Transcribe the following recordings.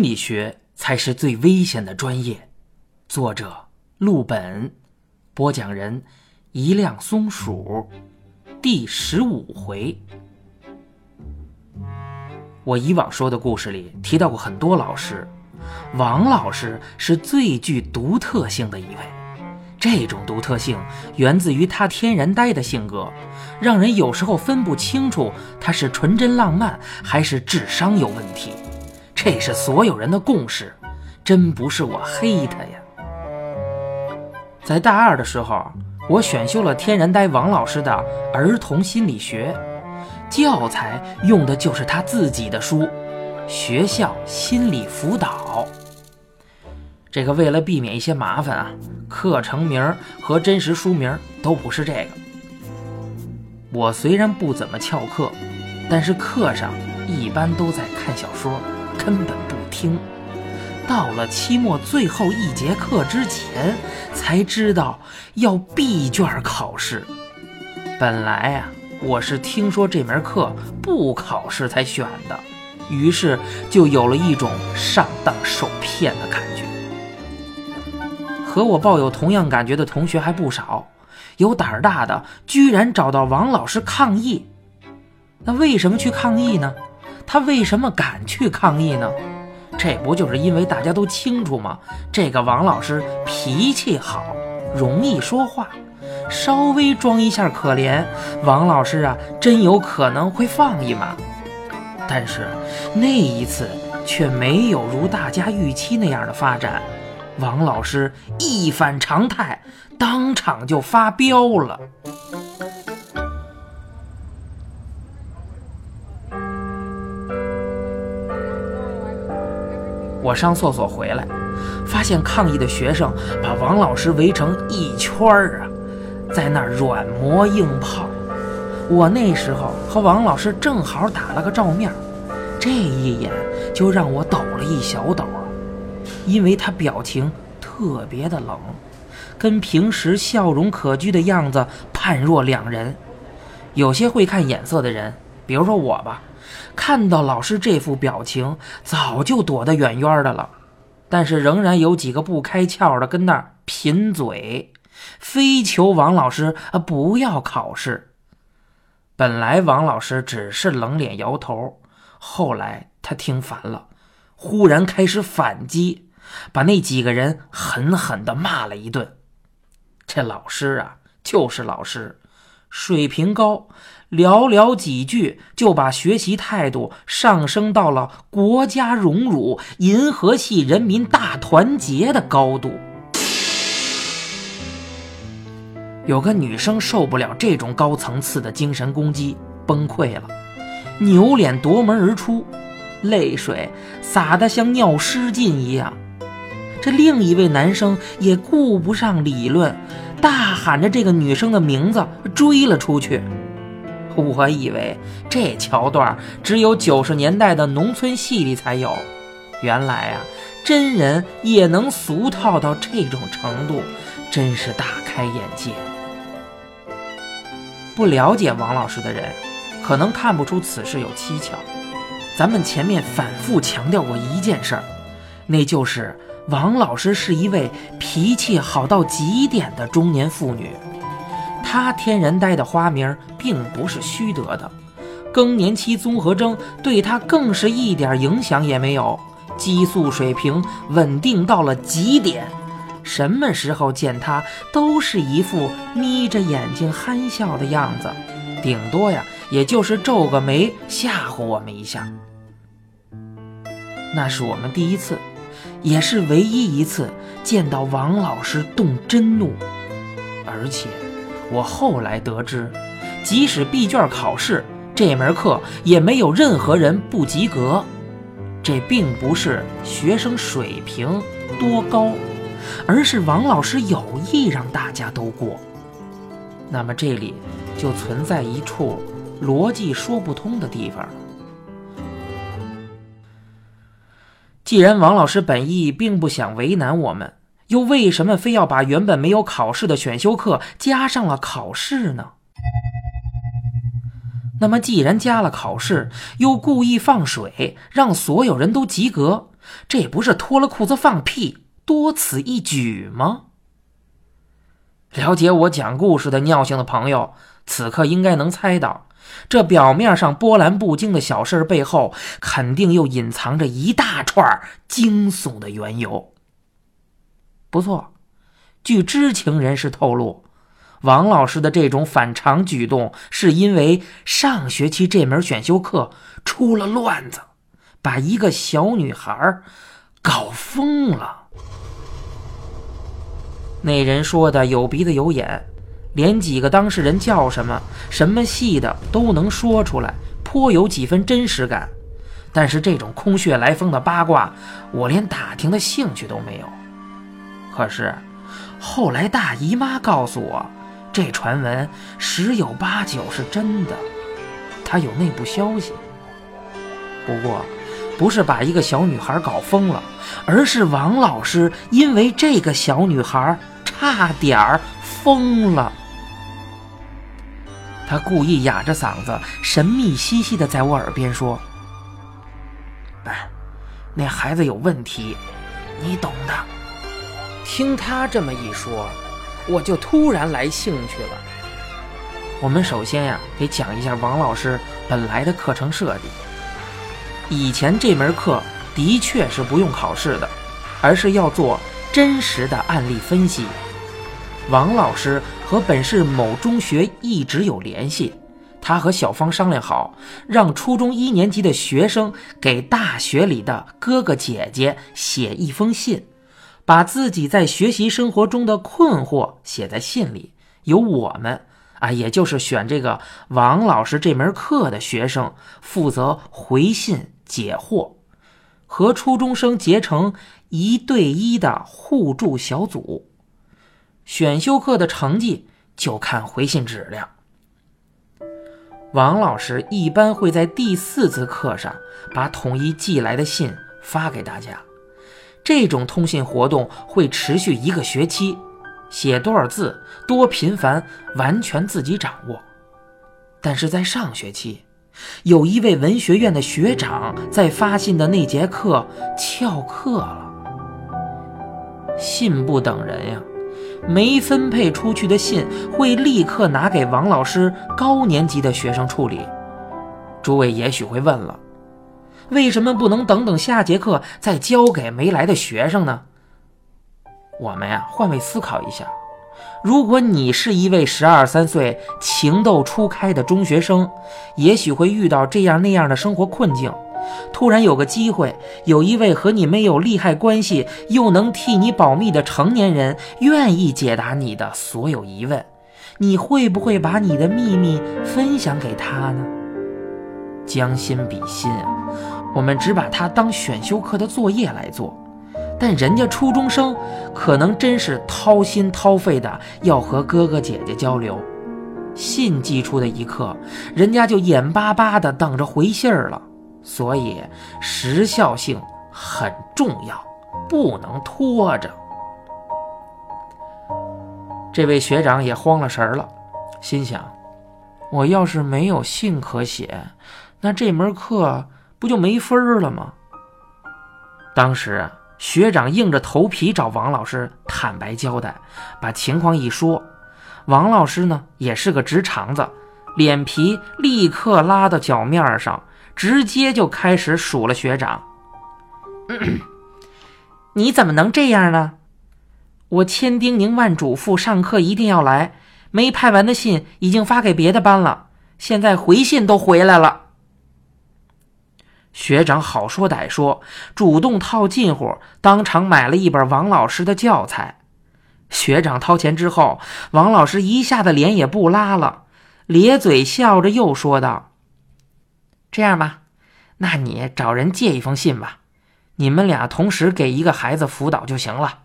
心理学才是最危险的专业。作者：陆本，播讲人：一辆松鼠，第十五回。我以往说的故事里提到过很多老师，王老师是最具独特性的一位。这种独特性源自于他天然呆的性格，让人有时候分不清楚他是纯真浪漫还是智商有问题。这是所有人的共识，真不是我黑他呀。在大二的时候，我选修了天然呆王老师的儿童心理学，教材用的就是他自己的书《学校心理辅导》。这个为了避免一些麻烦啊，课程名和真实书名都不是这个。我虽然不怎么翘课，但是课上一般都在看小说。根本不听，到了期末最后一节课之前，才知道要闭卷考试。本来啊，我是听说这门课不考试才选的，于是就有了一种上当受骗的感觉。和我抱有同样感觉的同学还不少，有胆儿大的居然找到王老师抗议。那为什么去抗议呢？他为什么敢去抗议呢？这不就是因为大家都清楚吗？这个王老师脾气好，容易说话，稍微装一下可怜，王老师啊，真有可能会放一马。但是那一次却没有如大家预期那样的发展，王老师一反常态，当场就发飙了。我上厕所回来，发现抗议的学生把王老师围成一圈儿啊，在那儿软磨硬泡。我那时候和王老师正好打了个照面，这一眼就让我抖了一小抖，因为他表情特别的冷，跟平时笑容可掬的样子判若两人。有些会看眼色的人，比如说我吧。看到老师这副表情，早就躲得远远的了。但是仍然有几个不开窍的跟那儿贫嘴，非求王老师啊不要考试。本来王老师只是冷脸摇头，后来他听烦了，忽然开始反击，把那几个人狠狠地骂了一顿。这老师啊，就是老师，水平高。寥寥几句就把学习态度上升到了国家荣辱、银河系人民大团结的高度。有个女生受不了这种高层次的精神攻击，崩溃了，扭脸夺门而出，泪水洒得像尿失禁一样。这另一位男生也顾不上理论，大喊着这个女生的名字追了出去。我以为这桥段只有九十年代的农村戏里才有，原来啊，真人也能俗套到这种程度，真是大开眼界。不了解王老师的人，可能看不出此事有蹊跷。咱们前面反复强调过一件事儿，那就是王老师是一位脾气好到极点的中年妇女。他天然呆的花名并不是虚得的，更年期综合征对他更是一点影响也没有，激素水平稳定到了极点，什么时候见他都是一副眯着眼睛憨笑的样子，顶多呀也就是皱个眉吓唬我们一下。那是我们第一次，也是唯一一次见到王老师动真怒，而且。我后来得知，即使闭卷考试，这门课也没有任何人不及格。这并不是学生水平多高，而是王老师有意让大家都过。那么这里就存在一处逻辑说不通的地方。既然王老师本意并不想为难我们。又为什么非要把原本没有考试的选修课加上了考试呢？那么，既然加了考试，又故意放水让所有人都及格，这不是脱了裤子放屁，多此一举吗？了解我讲故事的尿性的朋友，此刻应该能猜到，这表面上波澜不惊的小事背后，肯定又隐藏着一大串惊悚的缘由。不错，据知情人士透露，王老师的这种反常举动，是因为上学期这门选修课出了乱子，把一个小女孩搞疯了。那人说的有鼻子有眼，连几个当事人叫什么、什么系的都能说出来，颇有几分真实感。但是这种空穴来风的八卦，我连打听的兴趣都没有。可是后来大姨妈告诉我，这传闻十有八九是真的，他有内部消息。不过，不是把一个小女孩搞疯了，而是王老师因为这个小女孩。差点儿疯了，他故意哑着嗓子，神秘兮兮的在我耳边说：“哎，那孩子有问题，你懂的。”听他这么一说，我就突然来兴趣了。我们首先呀，得讲一下王老师本来的课程设计。以前这门课的确是不用考试的，而是要做真实的案例分析。王老师和本市某中学一直有联系，他和小芳商量好，让初中一年级的学生给大学里的哥哥姐姐写一封信，把自己在学习生活中的困惑写在信里，由我们啊，也就是选这个王老师这门课的学生负责回信解惑，和初中生结成一对一的互助小组。选修课的成绩就看回信质量。王老师一般会在第四次课上把统一寄来的信发给大家。这种通信活动会持续一个学期，写多少字、多频繁，完全自己掌握。但是在上学期，有一位文学院的学长在发信的那节课翘课了，信不等人呀。没分配出去的信会立刻拿给王老师高年级的学生处理。诸位也许会问了，为什么不能等等下节课再交给没来的学生呢？我们呀，换位思考一下，如果你是一位十二三岁情窦初开的中学生，也许会遇到这样那样的生活困境。突然有个机会，有一位和你没有利害关系又能替你保密的成年人，愿意解答你的所有疑问，你会不会把你的秘密分享给他呢？将心比心啊，我们只把它当选修课的作业来做，但人家初中生可能真是掏心掏肺的要和哥哥姐姐交流，信寄出的一刻，人家就眼巴巴的等着回信儿了。所以时效性很重要，不能拖着。这位学长也慌了神儿了，心想：我要是没有信可写，那这门课不就没分了吗？当时啊学长硬着头皮找王老师坦白交代，把情况一说，王老师呢也是个直肠子，脸皮立刻拉到脚面上。直接就开始数了学长，你怎么能这样呢？我千叮咛万嘱咐，上课一定要来。没派完的信已经发给别的班了，现在回信都回来了。学长好说歹说，主动套近乎，当场买了一本王老师的教材。学长掏钱之后，王老师一下子脸也不拉了，咧嘴笑着又说道。这样吧，那你找人借一封信吧，你们俩同时给一个孩子辅导就行了。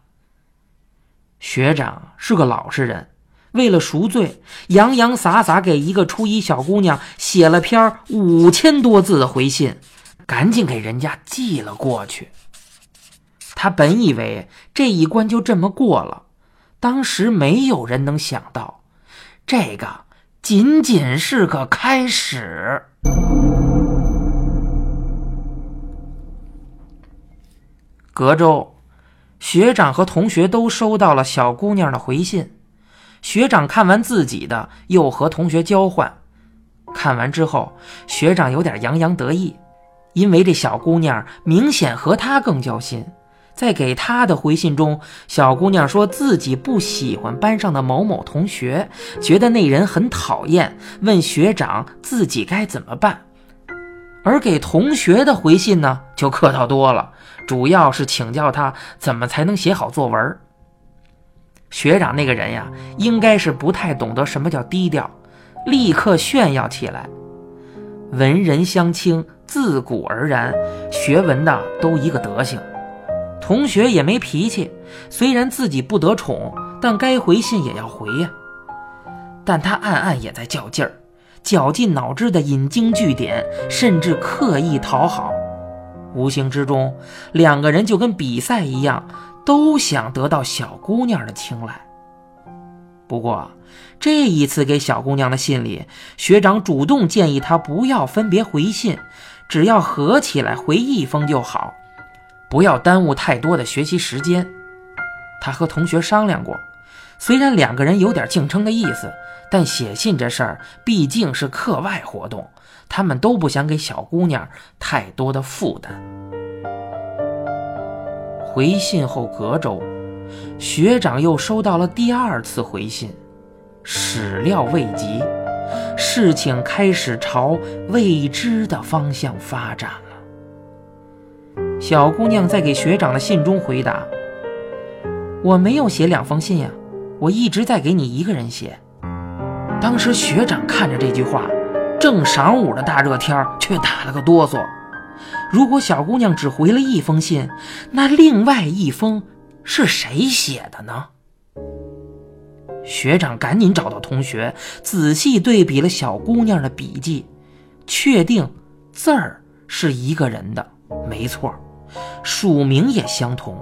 学长是个老实人，为了赎罪，洋洋洒洒给一个初一小姑娘写了篇五千多字的回信，赶紧给人家寄了过去。他本以为这一关就这么过了，当时没有人能想到，这个仅仅是个开始。隔周，学长和同学都收到了小姑娘的回信。学长看完自己的，又和同学交换。看完之后，学长有点洋洋得意，因为这小姑娘明显和他更交心。在给他的回信中，小姑娘说自己不喜欢班上的某某同学，觉得那人很讨厌，问学长自己该怎么办。而给同学的回信呢，就客套多了，主要是请教他怎么才能写好作文。学长那个人呀，应该是不太懂得什么叫低调，立刻炫耀起来。文人相轻，自古而然，学文的都一个德行。同学也没脾气，虽然自己不得宠，但该回信也要回呀。但他暗暗也在较劲儿，绞尽脑汁的引经据典，甚至刻意讨好。无形之中，两个人就跟比赛一样。都想得到小姑娘的青睐。不过，这一次给小姑娘的信里，学长主动建议她不要分别回信，只要合起来回一封就好，不要耽误太多的学习时间。他和同学商量过，虽然两个人有点竞争的意思，但写信这事儿毕竟是课外活动，他们都不想给小姑娘太多的负担。回信后隔周，学长又收到了第二次回信，始料未及，事情开始朝未知的方向发展了。小姑娘在给学长的信中回答：“我没有写两封信呀，我一直在给你一个人写。”当时学长看着这句话，正晌午的大热天却打了个哆嗦。如果小姑娘只回了一封信，那另外一封是谁写的呢？学长赶紧找到同学，仔细对比了小姑娘的笔记，确定字儿是一个人的，没错，署名也相同。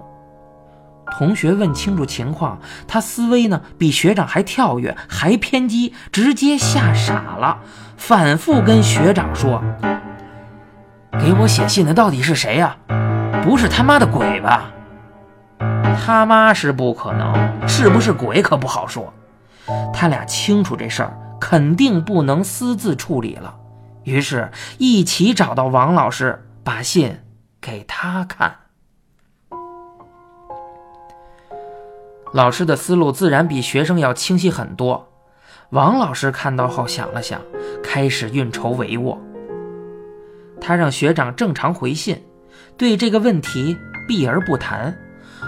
同学问清楚情况，他思维呢比学长还跳跃，还偏激，直接吓傻了，反复跟学长说。给我写信的到底是谁呀？不是他妈的鬼吧？他妈是不可能，是不是鬼可不好说。他俩清楚这事儿肯定不能私自处理了，于是一起找到王老师，把信给他看。老师的思路自然比学生要清晰很多。王老师看到后想了想，开始运筹帷幄。他让学长正常回信，对这个问题避而不谈，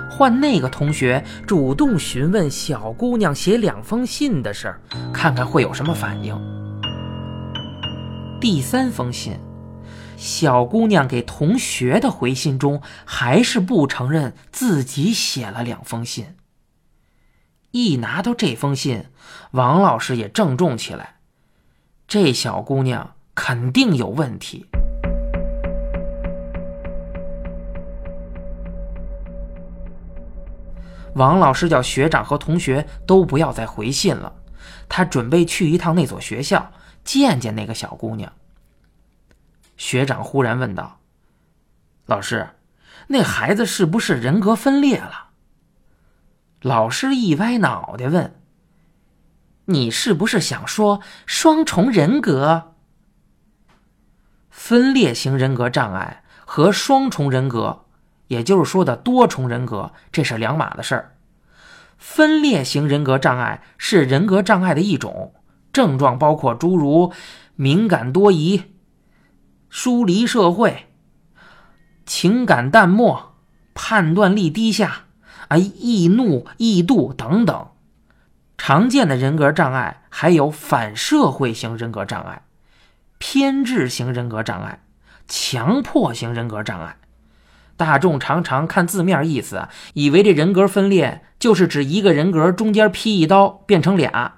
换那个同学主动询问小姑娘写两封信的事儿，看看会有什么反应。第三封信，小姑娘给同学的回信中还是不承认自己写了两封信。一拿到这封信，王老师也郑重起来，这小姑娘肯定有问题。王老师叫学长和同学都不要再回信了，他准备去一趟那所学校见见那个小姑娘。学长忽然问道：“老师，那孩子是不是人格分裂了？”老师一歪脑袋问：“你是不是想说双重人格？分裂型人格障碍和双重人格？”也就是说的多重人格，这是两码的事儿。分裂型人格障碍是人格障碍的一种，症状包括诸如敏感多疑、疏离社会、情感淡漠、判断力低下、啊易怒易妒等等。常见的人格障碍还有反社会型人格障碍、偏执型人格障碍、强迫型人格障碍。大众常常看字面意思，以为这人格分裂就是指一个人格中间劈一刀变成俩，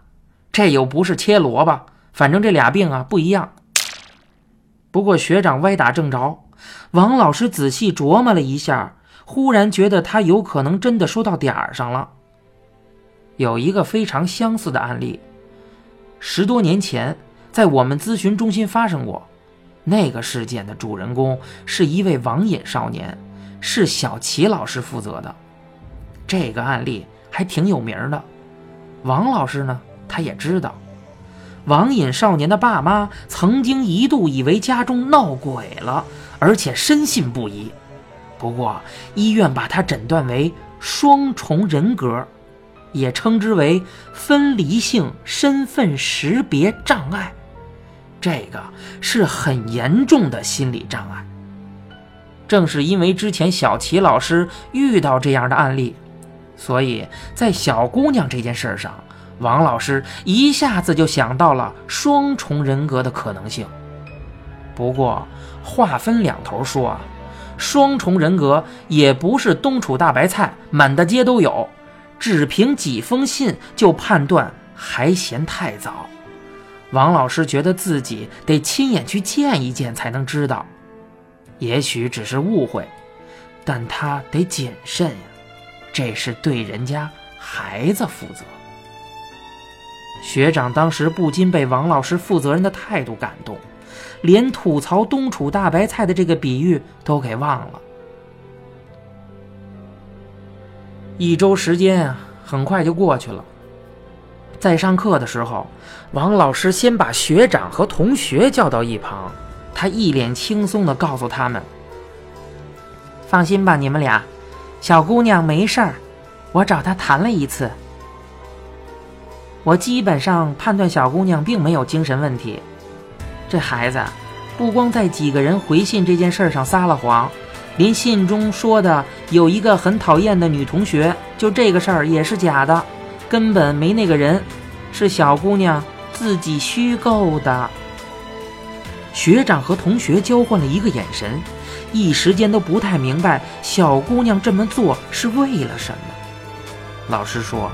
这又不是切萝卜，反正这俩病啊不一样。不过学长歪打正着，王老师仔细琢磨了一下，忽然觉得他有可能真的说到点儿上了。有一个非常相似的案例，十多年前在我们咨询中心发生过，那个事件的主人公是一位网瘾少年。是小齐老师负责的。这个案例还挺有名的。王老师呢，他也知道，网瘾少年的爸妈曾经一度以为家中闹鬼了，而且深信不疑。不过医院把他诊断为双重人格，也称之为分离性身份识别障碍。这个是很严重的心理障碍。正是因为之前小齐老师遇到这样的案例。所以在小姑娘这件事上，王老师一下子就想到了双重人格的可能性。不过话分两头说啊，双重人格也不是东楚大白菜，满大街都有。只凭几封信就判断还嫌太早。王老师觉得自己得亲眼去见一见才能知道。也许只是误会，但他得谨慎呀。这是对人家孩子负责。学长当时不禁被王老师负责任的态度感动，连吐槽东楚大白菜的这个比喻都给忘了。一周时间啊，很快就过去了。在上课的时候，王老师先把学长和同学叫到一旁，他一脸轻松地告诉他们：“放心吧，你们俩。”小姑娘没事儿，我找她谈了一次，我基本上判断小姑娘并没有精神问题。这孩子不光在几个人回信这件事上撒了谎，连信中说的有一个很讨厌的女同学，就这个事儿也是假的，根本没那个人，是小姑娘自己虚构的。学长和同学交换了一个眼神。一时间都不太明白小姑娘这么做是为了什么。老师说：“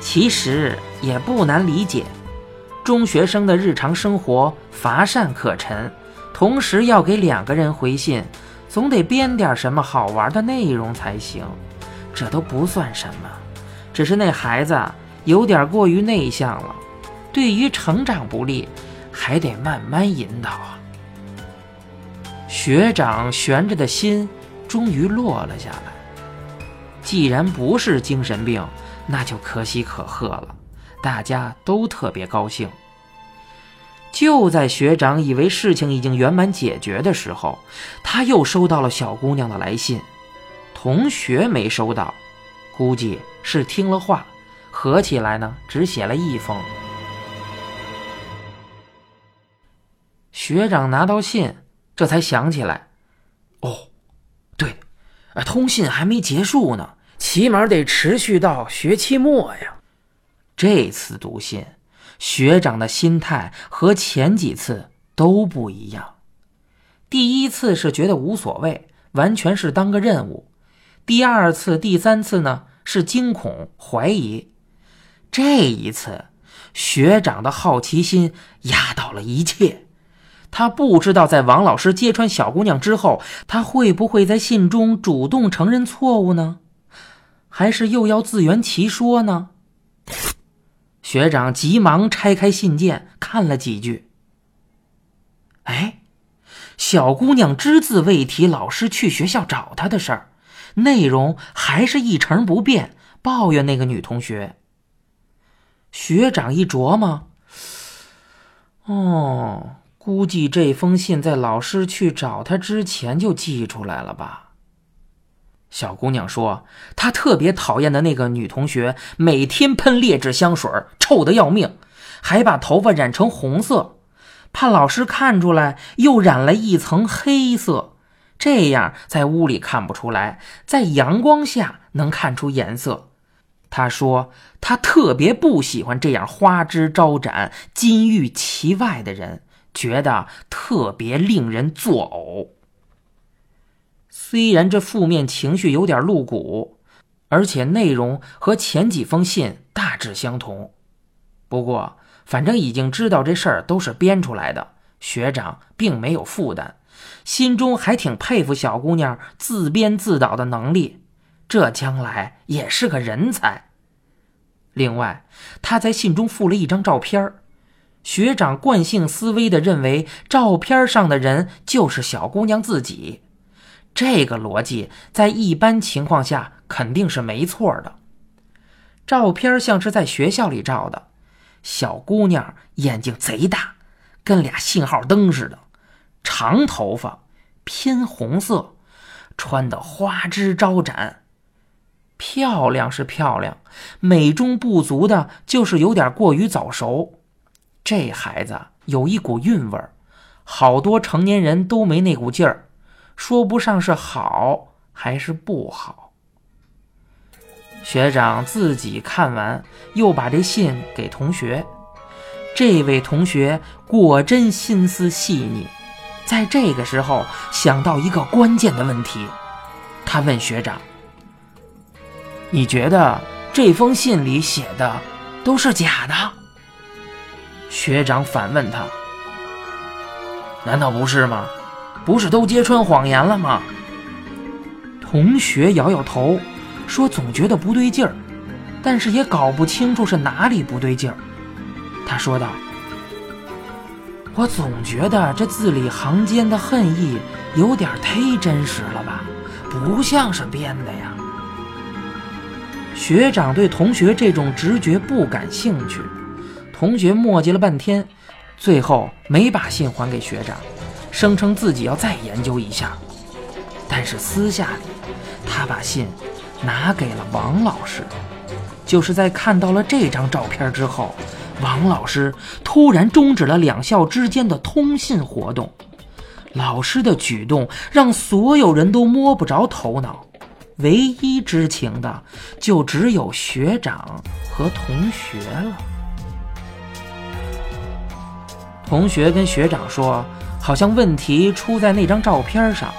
其实也不难理解，中学生的日常生活乏善可陈，同时要给两个人回信，总得编点什么好玩的内容才行。这都不算什么，只是那孩子有点过于内向了，对于成长不利，还得慢慢引导啊。”学长悬着的心终于落了下来。既然不是精神病，那就可喜可贺了，大家都特别高兴。就在学长以为事情已经圆满解决的时候，他又收到了小姑娘的来信，同学没收到，估计是听了话，合起来呢只写了一封。学长拿到信。这才想起来，哦，对，啊，通信还没结束呢，起码得持续到学期末呀。这次读信，学长的心态和前几次都不一样。第一次是觉得无所谓，完全是当个任务；第二次、第三次呢，是惊恐、怀疑。这一次，学长的好奇心压倒了一切。他不知道，在王老师揭穿小姑娘之后，他会不会在信中主动承认错误呢？还是又要自圆其说呢？学长急忙拆开信件看了几句。哎，小姑娘只字未提老师去学校找她的事儿，内容还是一成不变，抱怨那个女同学。学长一琢磨，哦。估计这封信在老师去找他之前就寄出来了吧。小姑娘说，她特别讨厌的那个女同学每天喷劣质香水，臭得要命，还把头发染成红色，怕老师看出来，又染了一层黑色，这样在屋里看不出来，在阳光下能看出颜色。她说，她特别不喜欢这样花枝招展、金玉其外的人。觉得特别令人作呕。虽然这负面情绪有点露骨，而且内容和前几封信大致相同，不过反正已经知道这事儿都是编出来的，学长并没有负担，心中还挺佩服小姑娘自编自导的能力，这将来也是个人才。另外，他在信中附了一张照片儿。学长惯性思维的认为，照片上的人就是小姑娘自己。这个逻辑在一般情况下肯定是没错的。照片像是在学校里照的，小姑娘眼睛贼大，跟俩信号灯似的，长头发，偏红色，穿的花枝招展，漂亮是漂亮，美中不足的就是有点过于早熟。这孩子有一股韵味儿，好多成年人都没那股劲儿，说不上是好还是不好。学长自己看完，又把这信给同学。这位同学果真心思细腻，在这个时候想到一个关键的问题，他问学长：“你觉得这封信里写的都是假的？”学长反问他：“难道不是吗？不是都揭穿谎言了吗？”同学摇摇头。说总觉得不对劲儿，但是也搞不清楚是哪里不对劲儿。他说道：“我总觉得这字里行间的恨意有点忒真实了吧，不像是编的呀。”学长对同学这种直觉不感兴趣，同学磨叽了半天，最后没把信还给学长，声称自己要再研究一下。但是私下里，他把信。拿给了王老师，就是在看到了这张照片之后，王老师突然终止了两校之间的通信活动。老师的举动让所有人都摸不着头脑，唯一知情的就只有学长和同学了。同学跟学长说，好像问题出在那张照片上，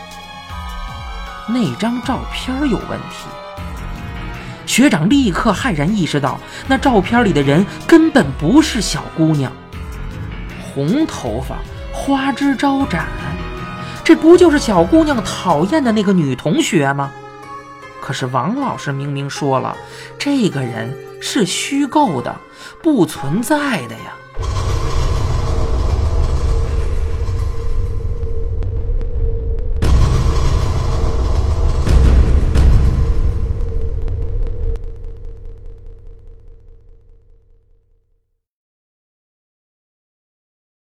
那张照片有问题。学长立刻骇然意识到，那照片里的人根本不是小姑娘，红头发，花枝招展，这不就是小姑娘讨厌的那个女同学吗？可是王老师明明说了，这个人是虚构的，不存在的呀。